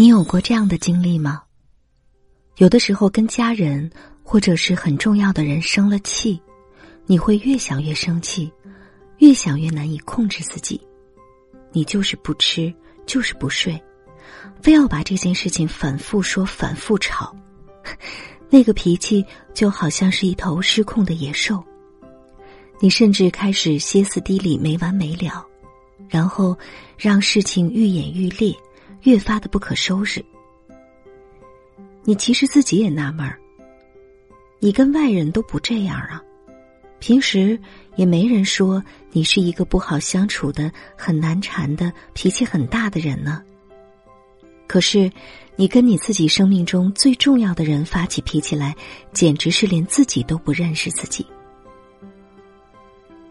你有过这样的经历吗？有的时候跟家人或者是很重要的人生了气，你会越想越生气，越想越难以控制自己。你就是不吃，就是不睡，非要把这件事情反复说、反复吵，那个脾气就好像是一头失控的野兽。你甚至开始歇斯底里、没完没了，然后让事情愈演愈烈。越发的不可收拾。你其实自己也纳闷儿，你跟外人都不这样啊，平时也没人说你是一个不好相处的、很难缠的、脾气很大的人呢。可是，你跟你自己生命中最重要的人发起脾气来，简直是连自己都不认识自己。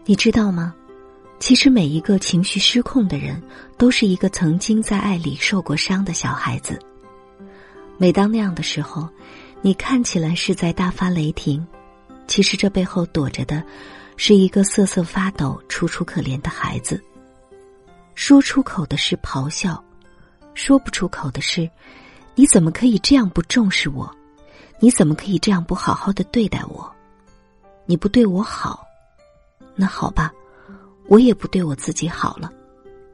你知道吗？其实每一个情绪失控的人，都是一个曾经在爱里受过伤的小孩子。每当那样的时候，你看起来是在大发雷霆，其实这背后躲着的，是一个瑟瑟发抖、楚楚可怜的孩子。说出口的是咆哮，说不出口的是：你怎么可以这样不重视我？你怎么可以这样不好好的对待我？你不对我好，那好吧。我也不对我自己好了，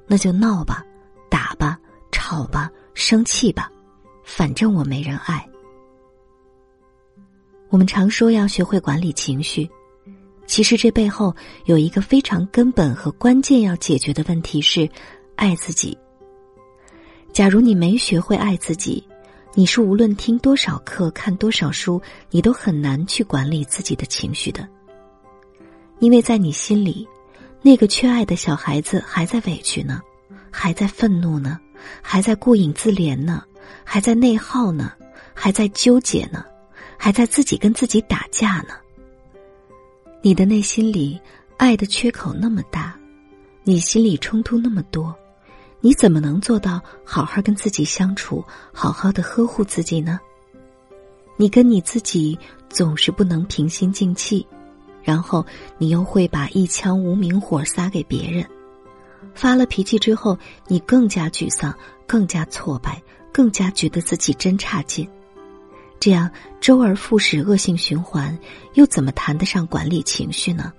那就闹吧，打吧，吵吧，生气吧，反正我没人爱。我们常说要学会管理情绪，其实这背后有一个非常根本和关键要解决的问题是爱自己。假如你没学会爱自己，你是无论听多少课、看多少书，你都很难去管理自己的情绪的，因为在你心里。那个缺爱的小孩子还在委屈呢，还在愤怒呢，还在顾影自怜呢，还在内耗呢，还在纠结呢，还在自己跟自己打架呢。你的内心里爱的缺口那么大，你心里冲突那么多，你怎么能做到好好跟自己相处，好好的呵护自己呢？你跟你自己总是不能平心静气。然后你又会把一腔无名火撒给别人，发了脾气之后，你更加沮丧，更加挫败，更加觉得自己真差劲，这样周而复始，恶性循环，又怎么谈得上管理情绪呢？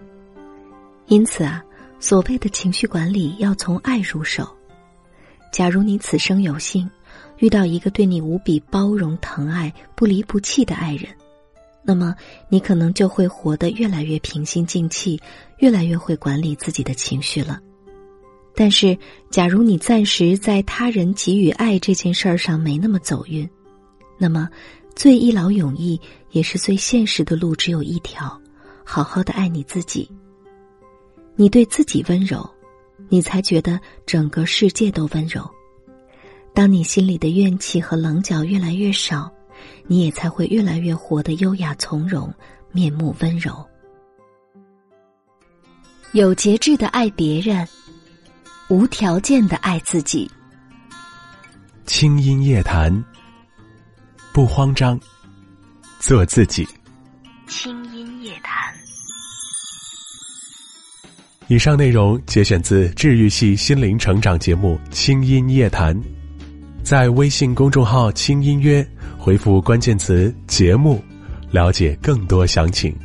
因此啊，所谓的情绪管理要从爱入手。假如你此生有幸遇到一个对你无比包容、疼爱、不离不弃的爱人。那么，你可能就会活得越来越平心静气，越来越会管理自己的情绪了。但是，假如你暂时在他人给予爱这件事儿上没那么走运，那么最一劳永逸也是最现实的路只有一条：好好的爱你自己。你对自己温柔，你才觉得整个世界都温柔。当你心里的怨气和棱角越来越少。你也才会越来越活得优雅从容，面目温柔。有节制的爱别人，无条件的爱自己。轻音夜谈，不慌张，做自己。轻音夜谈。以上内容节选自治愈系心灵成长节目《轻音夜谈》，在微信公众号“轻音约”。回复关键词“节目”，了解更多详情。